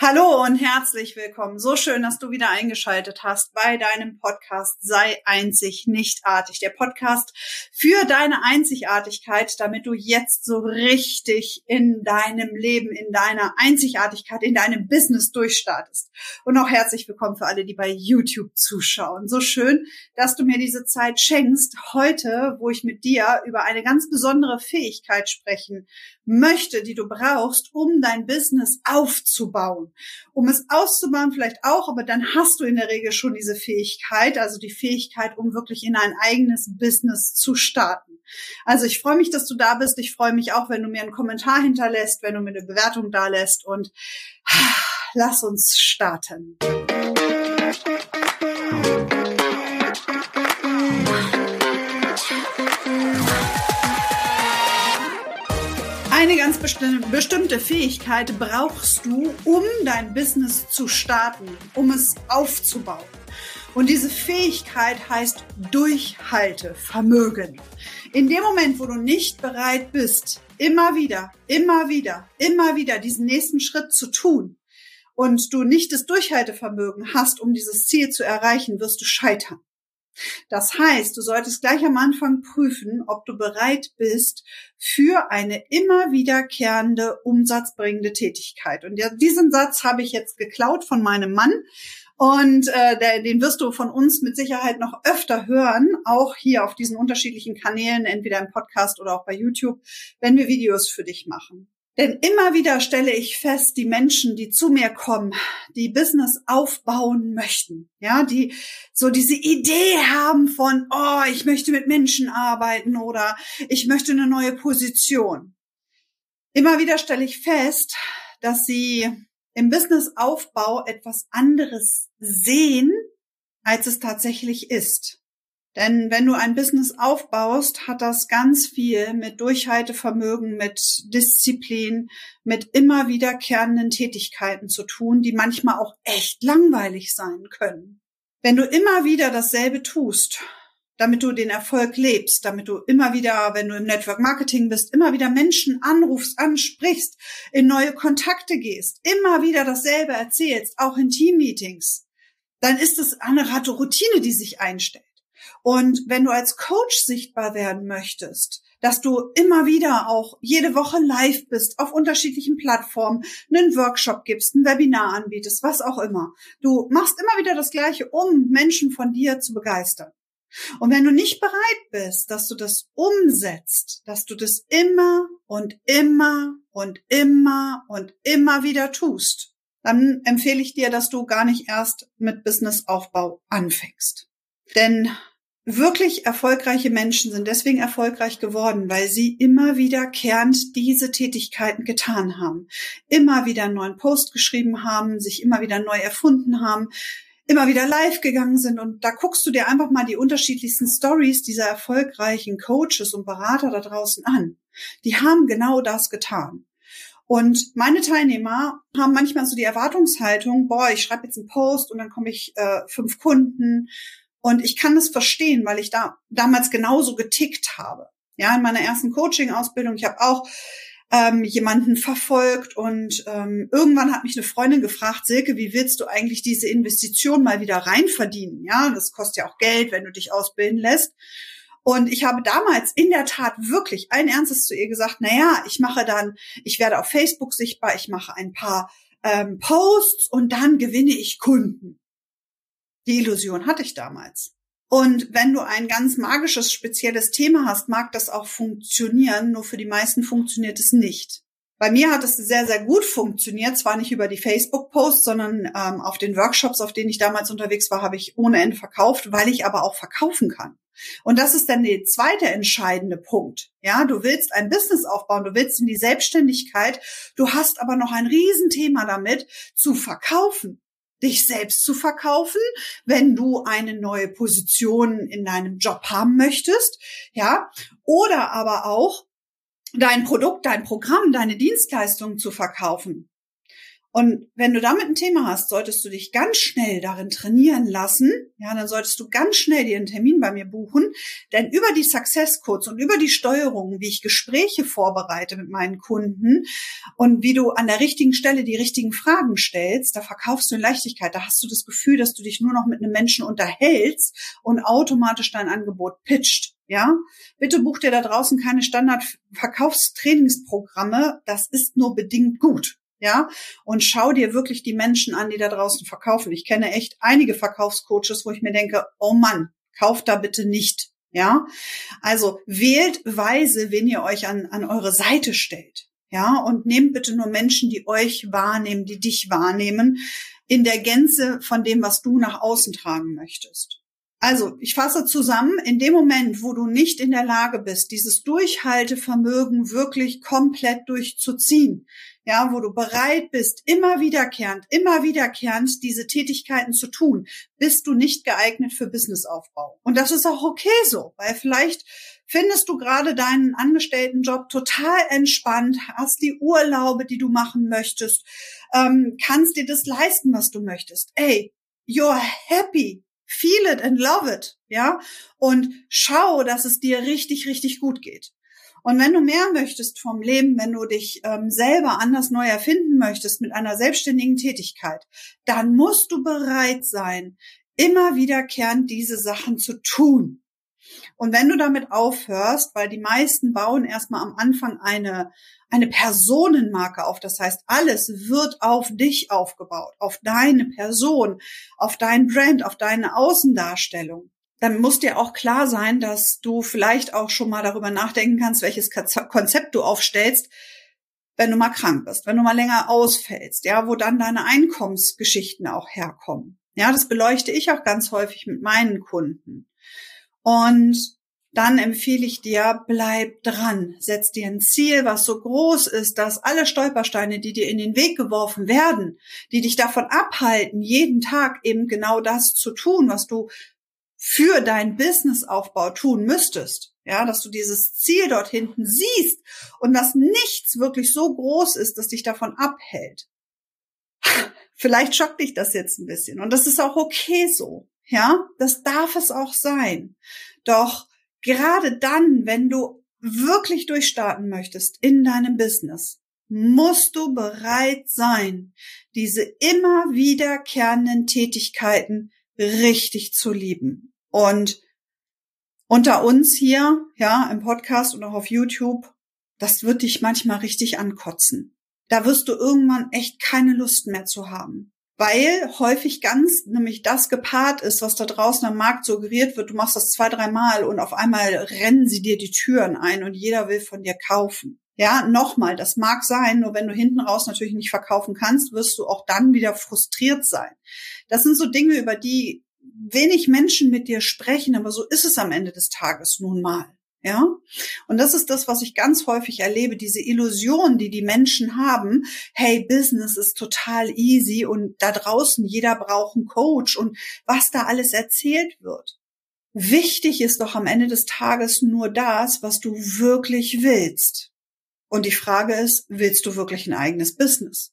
Hallo und herzlich willkommen. So schön, dass du wieder eingeschaltet hast bei deinem Podcast Sei einzig, nichtartig. Der Podcast für deine Einzigartigkeit, damit du jetzt so richtig in deinem Leben, in deiner Einzigartigkeit, in deinem Business durchstartest. Und auch herzlich willkommen für alle, die bei YouTube zuschauen. So schön, dass du mir diese Zeit schenkst, heute, wo ich mit dir über eine ganz besondere Fähigkeit sprechen möchte, die du brauchst, um dein Business aufzubauen. Um es auszubauen vielleicht auch, aber dann hast du in der Regel schon diese Fähigkeit, also die Fähigkeit, um wirklich in ein eigenes Business zu starten. Also ich freue mich, dass du da bist. Ich freue mich auch, wenn du mir einen Kommentar hinterlässt, wenn du mir eine Bewertung da lässt und lass uns starten. Ganz bestimmte Fähigkeit brauchst du, um dein Business zu starten, um es aufzubauen. Und diese Fähigkeit heißt Durchhaltevermögen. In dem Moment, wo du nicht bereit bist, immer wieder, immer wieder, immer wieder diesen nächsten Schritt zu tun und du nicht das Durchhaltevermögen hast, um dieses Ziel zu erreichen, wirst du scheitern. Das heißt, du solltest gleich am Anfang prüfen, ob du bereit bist für eine immer wiederkehrende, umsatzbringende Tätigkeit. Und ja, diesen Satz habe ich jetzt geklaut von meinem Mann. Und äh, der, den wirst du von uns mit Sicherheit noch öfter hören, auch hier auf diesen unterschiedlichen Kanälen, entweder im Podcast oder auch bei YouTube, wenn wir Videos für dich machen. Denn immer wieder stelle ich fest, die Menschen, die zu mir kommen, die Business aufbauen möchten, ja, die so diese Idee haben von, oh, ich möchte mit Menschen arbeiten oder ich möchte eine neue Position. Immer wieder stelle ich fest, dass sie im Businessaufbau etwas anderes sehen, als es tatsächlich ist. Denn wenn du ein Business aufbaust, hat das ganz viel mit Durchhaltevermögen, mit Disziplin, mit immer wiederkehrenden Tätigkeiten zu tun, die manchmal auch echt langweilig sein können. Wenn du immer wieder dasselbe tust, damit du den Erfolg lebst, damit du immer wieder, wenn du im Network Marketing bist, immer wieder Menschen anrufst, ansprichst, in neue Kontakte gehst, immer wieder dasselbe erzählst, auch in Teammeetings, dann ist es eine Routine, die sich einstellt. Und wenn du als Coach sichtbar werden möchtest, dass du immer wieder auch jede Woche live bist, auf unterschiedlichen Plattformen, einen Workshop gibst, ein Webinar anbietest, was auch immer. Du machst immer wieder das Gleiche, um Menschen von dir zu begeistern. Und wenn du nicht bereit bist, dass du das umsetzt, dass du das immer und immer und immer und immer wieder tust, dann empfehle ich dir, dass du gar nicht erst mit Businessaufbau anfängst. Denn wirklich erfolgreiche Menschen sind deswegen erfolgreich geworden, weil sie immer wiederkehrend diese Tätigkeiten getan haben, immer wieder einen neuen Post geschrieben haben, sich immer wieder neu erfunden haben, immer wieder live gegangen sind. Und da guckst du dir einfach mal die unterschiedlichsten Stories dieser erfolgreichen Coaches und Berater da draußen an. Die haben genau das getan. Und meine Teilnehmer haben manchmal so die Erwartungshaltung, boah, ich schreibe jetzt einen Post und dann komme ich äh, fünf Kunden und ich kann das verstehen, weil ich da damals genauso getickt habe. Ja, in meiner ersten Coaching-Ausbildung. Ich habe auch ähm, jemanden verfolgt und ähm, irgendwann hat mich eine Freundin gefragt, Silke, wie willst du eigentlich diese Investition mal wieder reinverdienen? Ja, das kostet ja auch Geld, wenn du dich ausbilden lässt. Und ich habe damals in der Tat wirklich allen Ernstes zu ihr gesagt, na ja, ich mache dann, ich werde auf Facebook sichtbar, ich mache ein paar ähm, Posts und dann gewinne ich Kunden. Die Illusion hatte ich damals. Und wenn du ein ganz magisches, spezielles Thema hast, mag das auch funktionieren, nur für die meisten funktioniert es nicht. Bei mir hat es sehr, sehr gut funktioniert, zwar nicht über die Facebook-Posts, sondern ähm, auf den Workshops, auf denen ich damals unterwegs war, habe ich ohne Ende verkauft, weil ich aber auch verkaufen kann. Und das ist dann der zweite entscheidende Punkt. Ja, du willst ein Business aufbauen, du willst in die Selbstständigkeit, du hast aber noch ein Riesenthema damit, zu verkaufen dich selbst zu verkaufen, wenn du eine neue Position in deinem Job haben möchtest, ja, oder aber auch dein Produkt, dein Programm, deine Dienstleistung zu verkaufen. Und wenn du damit ein Thema hast, solltest du dich ganz schnell darin trainieren lassen. Ja, dann solltest du ganz schnell dir einen Termin bei mir buchen. Denn über die Success Codes und über die Steuerung, wie ich Gespräche vorbereite mit meinen Kunden und wie du an der richtigen Stelle die richtigen Fragen stellst, da verkaufst du in Leichtigkeit. Da hast du das Gefühl, dass du dich nur noch mit einem Menschen unterhältst und automatisch dein Angebot pitcht. Ja, bitte buch dir da draußen keine Standard-Verkaufstrainingsprogramme. Das ist nur bedingt gut ja, und schau dir wirklich die Menschen an, die da draußen verkaufen. Ich kenne echt einige Verkaufscoaches, wo ich mir denke, oh Mann, kauft da bitte nicht, ja. Also wählt weise, wen ihr euch an, an eure Seite stellt, ja, und nehmt bitte nur Menschen, die euch wahrnehmen, die dich wahrnehmen, in der Gänze von dem, was du nach außen tragen möchtest. Also, ich fasse zusammen, in dem Moment, wo du nicht in der Lage bist, dieses Durchhaltevermögen wirklich komplett durchzuziehen, ja, wo du bereit bist, immer wiederkehrend, immer wiederkehrend diese Tätigkeiten zu tun, bist du nicht geeignet für Businessaufbau. Und das ist auch okay so, weil vielleicht findest du gerade deinen Angestelltenjob total entspannt, hast die Urlaube, die du machen möchtest, ähm, kannst dir das leisten, was du möchtest. Ey, you're happy. Feel it and love it, ja? Und schau, dass es dir richtig, richtig gut geht. Und wenn du mehr möchtest vom Leben, wenn du dich ähm, selber anders neu erfinden möchtest mit einer selbstständigen Tätigkeit, dann musst du bereit sein, immer wiederkehrend diese Sachen zu tun. Und wenn du damit aufhörst, weil die meisten bauen erstmal am Anfang eine, eine Personenmarke auf, das heißt, alles wird auf dich aufgebaut, auf deine Person, auf dein Brand, auf deine Außendarstellung dann muss dir auch klar sein, dass du vielleicht auch schon mal darüber nachdenken kannst, welches Konzept du aufstellst, wenn du mal krank bist, wenn du mal länger ausfällst, ja, wo dann deine Einkommensgeschichten auch herkommen. Ja, das beleuchte ich auch ganz häufig mit meinen Kunden. Und dann empfehle ich dir, bleib dran, setz dir ein Ziel, was so groß ist, dass alle Stolpersteine, die dir in den Weg geworfen werden, die dich davon abhalten, jeden Tag eben genau das zu tun, was du für deinen Businessaufbau tun müsstest. Ja, dass du dieses Ziel dort hinten siehst und dass nichts wirklich so groß ist, dass dich davon abhält. Vielleicht schockt dich das jetzt ein bisschen und das ist auch okay so. Ja, das darf es auch sein. Doch gerade dann, wenn du wirklich durchstarten möchtest in deinem Business, musst du bereit sein, diese immer wiederkehrenden Tätigkeiten richtig zu lieben. Und unter uns hier, ja, im Podcast und auch auf YouTube, das wird dich manchmal richtig ankotzen. Da wirst du irgendwann echt keine Lust mehr zu haben. Weil häufig ganz nämlich das gepaart ist, was da draußen am Markt suggeriert wird. Du machst das zwei, dreimal und auf einmal rennen sie dir die Türen ein und jeder will von dir kaufen. Ja, nochmal, das mag sein, nur wenn du hinten raus natürlich nicht verkaufen kannst, wirst du auch dann wieder frustriert sein. Das sind so Dinge, über die wenig Menschen mit dir sprechen, aber so ist es am Ende des Tages nun mal. Ja, und das ist das, was ich ganz häufig erlebe, diese Illusion, die die Menschen haben. Hey, Business ist total easy und da draußen jeder braucht einen Coach und was da alles erzählt wird. Wichtig ist doch am Ende des Tages nur das, was du wirklich willst. Und die Frage ist, willst du wirklich ein eigenes Business?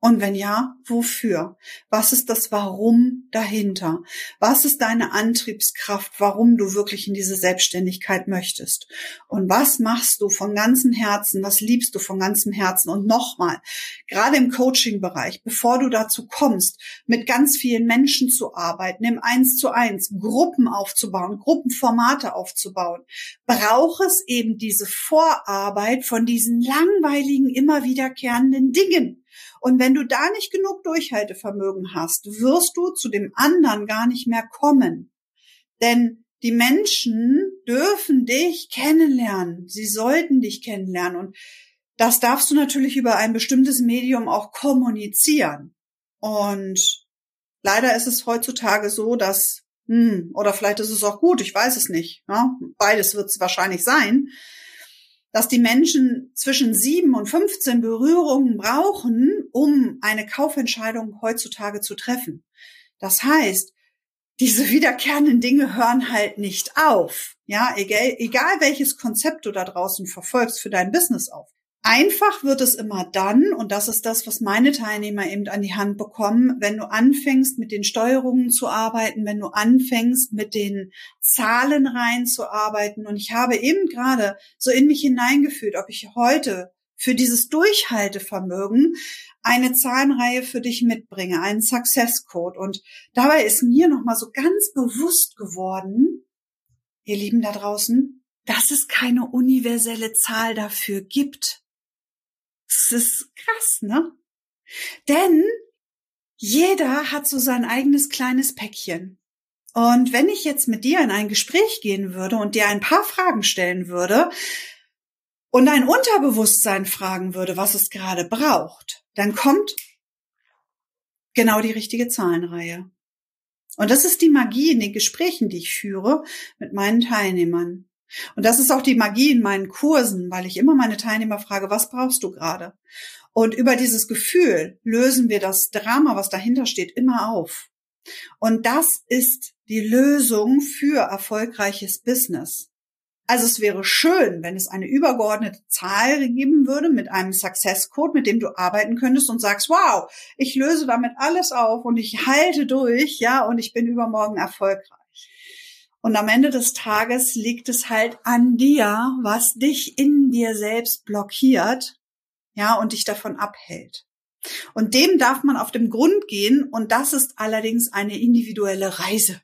Und wenn ja, wofür? Was ist das Warum dahinter? Was ist deine Antriebskraft, warum du wirklich in diese Selbstständigkeit möchtest? Und was machst du von ganzem Herzen? Was liebst du von ganzem Herzen? Und nochmal, gerade im Coaching-Bereich, bevor du dazu kommst, mit ganz vielen Menschen zu arbeiten, im Eins zu eins, Gruppen aufzubauen, Gruppenformate aufzubauen, braucht es eben diese Vorarbeit von diesen langweiligen, immer wiederkehrenden Dingen. Und wenn du da nicht genug Durchhaltevermögen hast, wirst du zu dem anderen gar nicht mehr kommen. Denn die Menschen dürfen dich kennenlernen. Sie sollten dich kennenlernen. Und das darfst du natürlich über ein bestimmtes Medium auch kommunizieren. Und leider ist es heutzutage so, dass, hm, oder vielleicht ist es auch gut, ich weiß es nicht. Ja? Beides wird es wahrscheinlich sein, dass die Menschen zwischen sieben und 15 Berührungen brauchen, um eine Kaufentscheidung heutzutage zu treffen. Das heißt, diese wiederkehrenden Dinge hören halt nicht auf. Ja, egal, egal welches Konzept du da draußen verfolgst für dein Business auf. Einfach wird es immer dann, und das ist das, was meine Teilnehmer eben an die Hand bekommen, wenn du anfängst, mit den Steuerungen zu arbeiten, wenn du anfängst, mit den Zahlen reinzuarbeiten. Und ich habe eben gerade so in mich hineingefühlt, ob ich heute für dieses Durchhaltevermögen eine Zahlenreihe für dich mitbringe, einen Success Code. Und dabei ist mir nochmal so ganz bewusst geworden, ihr Lieben da draußen, dass es keine universelle Zahl dafür gibt. Das ist krass, ne? Denn jeder hat so sein eigenes kleines Päckchen. Und wenn ich jetzt mit dir in ein Gespräch gehen würde und dir ein paar Fragen stellen würde und dein Unterbewusstsein fragen würde, was es gerade braucht, dann kommt genau die richtige Zahlenreihe. Und das ist die Magie in den Gesprächen, die ich führe mit meinen Teilnehmern. Und das ist auch die Magie in meinen Kursen, weil ich immer meine Teilnehmer frage, was brauchst du gerade? Und über dieses Gefühl lösen wir das Drama, was dahinter steht, immer auf. Und das ist die Lösung für erfolgreiches Business. Also es wäre schön, wenn es eine übergeordnete Zahl geben würde mit einem Success Code, mit dem du arbeiten könntest und sagst, wow, ich löse damit alles auf und ich halte durch, ja, und ich bin übermorgen erfolgreich. Und am Ende des Tages liegt es halt an dir, was dich in dir selbst blockiert, ja, und dich davon abhält. Und dem darf man auf dem Grund gehen und das ist allerdings eine individuelle Reise.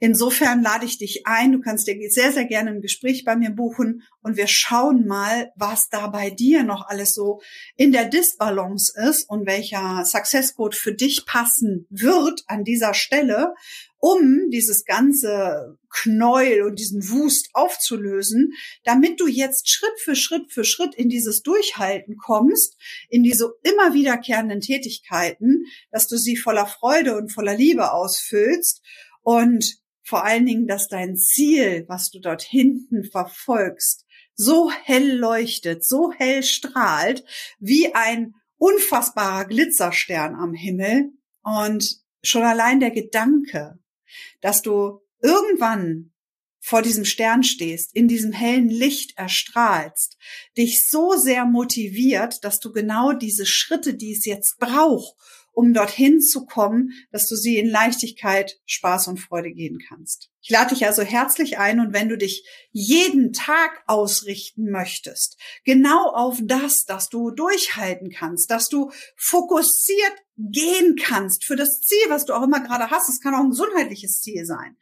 Insofern lade ich dich ein. Du kannst dir sehr, sehr gerne ein Gespräch bei mir buchen und wir schauen mal, was da bei dir noch alles so in der Disbalance ist und welcher Success Code für dich passen wird an dieser Stelle, um dieses ganze Knäuel und diesen Wust aufzulösen, damit du jetzt Schritt für Schritt für Schritt in dieses Durchhalten kommst, in diese immer wiederkehrenden Tätigkeiten, dass du sie voller Freude und voller Liebe ausfüllst und vor allen Dingen, dass dein Ziel, was du dort hinten verfolgst, so hell leuchtet, so hell strahlt, wie ein unfassbarer Glitzerstern am Himmel. Und schon allein der Gedanke, dass du irgendwann vor diesem Stern stehst, in diesem hellen Licht erstrahlst, dich so sehr motiviert, dass du genau diese Schritte, die es jetzt braucht, um dorthin zu kommen, dass du sie in Leichtigkeit, Spaß und Freude gehen kannst. Ich lade dich also herzlich ein und wenn du dich jeden Tag ausrichten möchtest, genau auf das, dass du durchhalten kannst, dass du fokussiert gehen kannst für das Ziel, was du auch immer gerade hast, es kann auch ein gesundheitliches Ziel sein,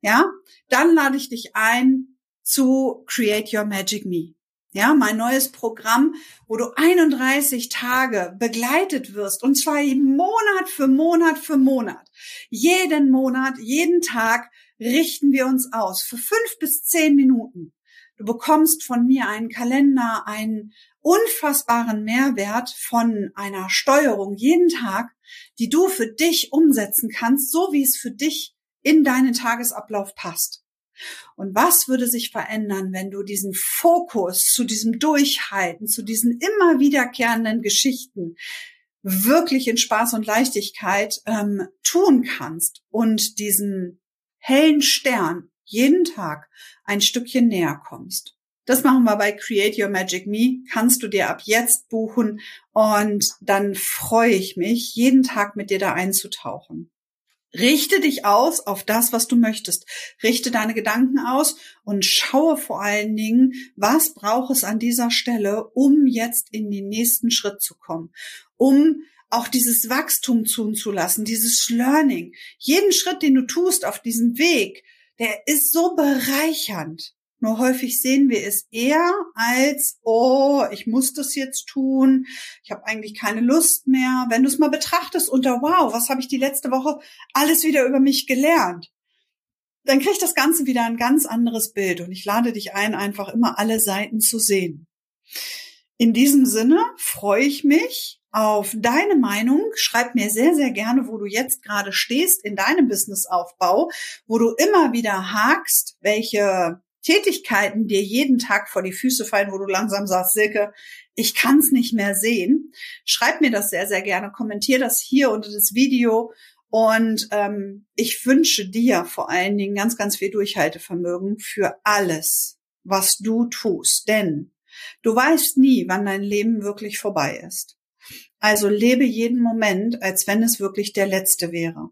ja, dann lade ich dich ein zu Create Your Magic Me. Ja, mein neues Programm, wo du 31 Tage begleitet wirst und zwar Monat für Monat für Monat. Jeden Monat, jeden Tag richten wir uns aus für fünf bis zehn Minuten. Du bekommst von mir einen Kalender, einen unfassbaren Mehrwert von einer Steuerung jeden Tag, die du für dich umsetzen kannst, so wie es für dich in deinen Tagesablauf passt. Und was würde sich verändern, wenn du diesen Fokus zu diesem Durchhalten, zu diesen immer wiederkehrenden Geschichten wirklich in Spaß und Leichtigkeit ähm, tun kannst und diesen hellen Stern jeden Tag ein Stückchen näher kommst. Das machen wir bei Create Your Magic Me. Kannst du dir ab jetzt buchen und dann freue ich mich, jeden Tag mit dir da einzutauchen. Richte dich aus auf das, was du möchtest. Richte deine Gedanken aus und schaue vor allen Dingen, was braucht es an dieser Stelle, um jetzt in den nächsten Schritt zu kommen, um auch dieses Wachstum tun zu lassen, dieses Learning. Jeden Schritt, den du tust auf diesem Weg, der ist so bereichernd. Nur häufig sehen wir es eher als, oh, ich muss das jetzt tun, ich habe eigentlich keine Lust mehr. Wenn du es mal betrachtest unter, wow, was habe ich die letzte Woche alles wieder über mich gelernt, dann kriegt das Ganze wieder ein ganz anderes Bild. Und ich lade dich ein, einfach immer alle Seiten zu sehen. In diesem Sinne freue ich mich auf deine Meinung. Schreib mir sehr, sehr gerne, wo du jetzt gerade stehst in deinem Businessaufbau, wo du immer wieder hakst, welche Tätigkeiten dir jeden Tag vor die Füße fallen, wo du langsam sagst, Silke, ich kann es nicht mehr sehen, schreib mir das sehr, sehr gerne, kommentier das hier unter das Video und ähm, ich wünsche dir vor allen Dingen ganz, ganz viel Durchhaltevermögen für alles, was du tust. Denn Du weißt nie, wann dein Leben wirklich vorbei ist. Also lebe jeden Moment, als wenn es wirklich der letzte wäre.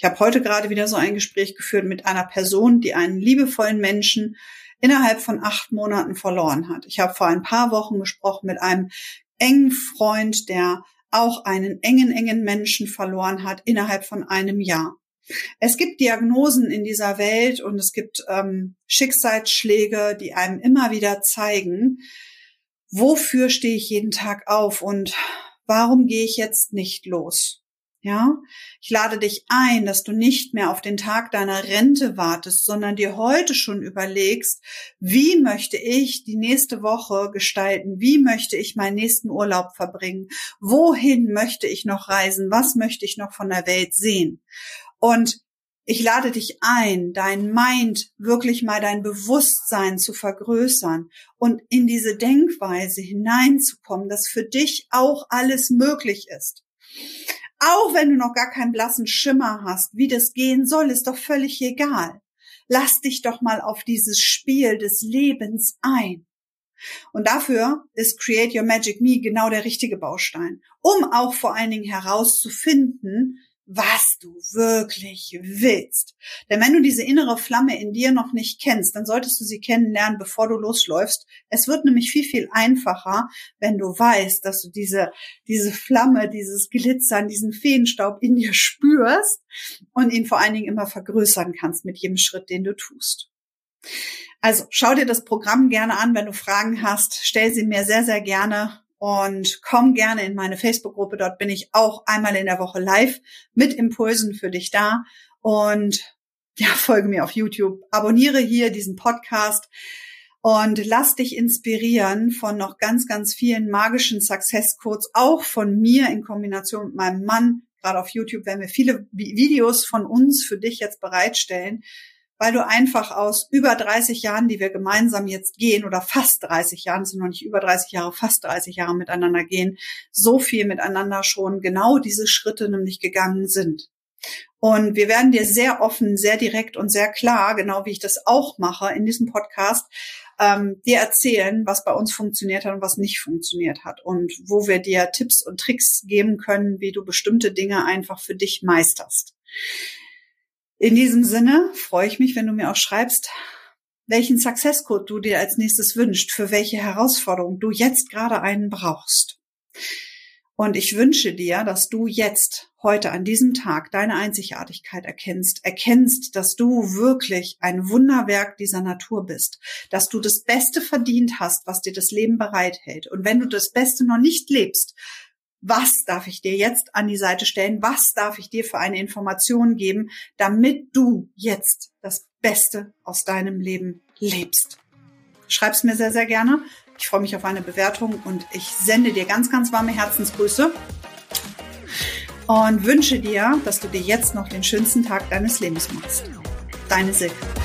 Ich habe heute gerade wieder so ein Gespräch geführt mit einer Person, die einen liebevollen Menschen innerhalb von acht Monaten verloren hat. Ich habe vor ein paar Wochen gesprochen mit einem engen Freund, der auch einen engen, engen Menschen verloren hat innerhalb von einem Jahr. Es gibt Diagnosen in dieser Welt und es gibt ähm, Schicksalsschläge, die einem immer wieder zeigen, wofür stehe ich jeden Tag auf und warum gehe ich jetzt nicht los? Ja, ich lade dich ein, dass du nicht mehr auf den Tag deiner Rente wartest, sondern dir heute schon überlegst, wie möchte ich die nächste Woche gestalten? Wie möchte ich meinen nächsten Urlaub verbringen? Wohin möchte ich noch reisen? Was möchte ich noch von der Welt sehen? Und ich lade dich ein, dein Mind, wirklich mal dein Bewusstsein zu vergrößern und in diese Denkweise hineinzukommen, dass für dich auch alles möglich ist. Auch wenn du noch gar keinen blassen Schimmer hast, wie das gehen soll, ist doch völlig egal. Lass dich doch mal auf dieses Spiel des Lebens ein. Und dafür ist Create Your Magic Me genau der richtige Baustein, um auch vor allen Dingen herauszufinden, was du wirklich willst. Denn wenn du diese innere Flamme in dir noch nicht kennst, dann solltest du sie kennenlernen, bevor du losläufst. Es wird nämlich viel, viel einfacher, wenn du weißt, dass du diese, diese Flamme, dieses Glitzern, diesen Feenstaub in dir spürst und ihn vor allen Dingen immer vergrößern kannst mit jedem Schritt, den du tust. Also schau dir das Programm gerne an. Wenn du Fragen hast, stell sie mir sehr, sehr gerne und komm gerne in meine Facebook-Gruppe. Dort bin ich auch einmal in der Woche live mit Impulsen für dich da. Und ja, folge mir auf YouTube, abonniere hier diesen Podcast und lass dich inspirieren von noch ganz, ganz vielen magischen Success Codes, auch von mir in Kombination mit meinem Mann. Gerade auf YouTube werden wir viele Videos von uns für dich jetzt bereitstellen, weil du einfach aus über 30 Jahren, die wir gemeinsam jetzt gehen, oder fast 30 Jahren, sind noch nicht über 30 Jahre, fast 30 Jahre miteinander gehen, so viel miteinander schon genau diese Schritte nämlich gegangen sind. Und wir werden dir sehr offen, sehr direkt und sehr klar, genau wie ich das auch mache in diesem Podcast, ähm, dir erzählen, was bei uns funktioniert hat und was nicht funktioniert hat und wo wir dir Tipps und Tricks geben können, wie du bestimmte Dinge einfach für dich meisterst. In diesem Sinne freue ich mich, wenn du mir auch schreibst, welchen Success Code du dir als nächstes wünscht, für welche Herausforderung du jetzt gerade einen brauchst. Und ich wünsche dir, dass du jetzt, heute an diesem Tag, deine Einzigartigkeit erkennst, erkennst, dass du wirklich ein Wunderwerk dieser Natur bist, dass du das Beste verdient hast, was dir das Leben bereithält. Und wenn du das Beste noch nicht lebst, was darf ich dir jetzt an die Seite stellen, was darf ich dir für eine Information geben, damit du jetzt das Beste aus deinem Leben lebst. Schreib's mir sehr, sehr gerne. Ich freue mich auf eine Bewertung und ich sende dir ganz, ganz warme Herzensgrüße und wünsche dir, dass du dir jetzt noch den schönsten Tag deines Lebens machst. Deine Silke.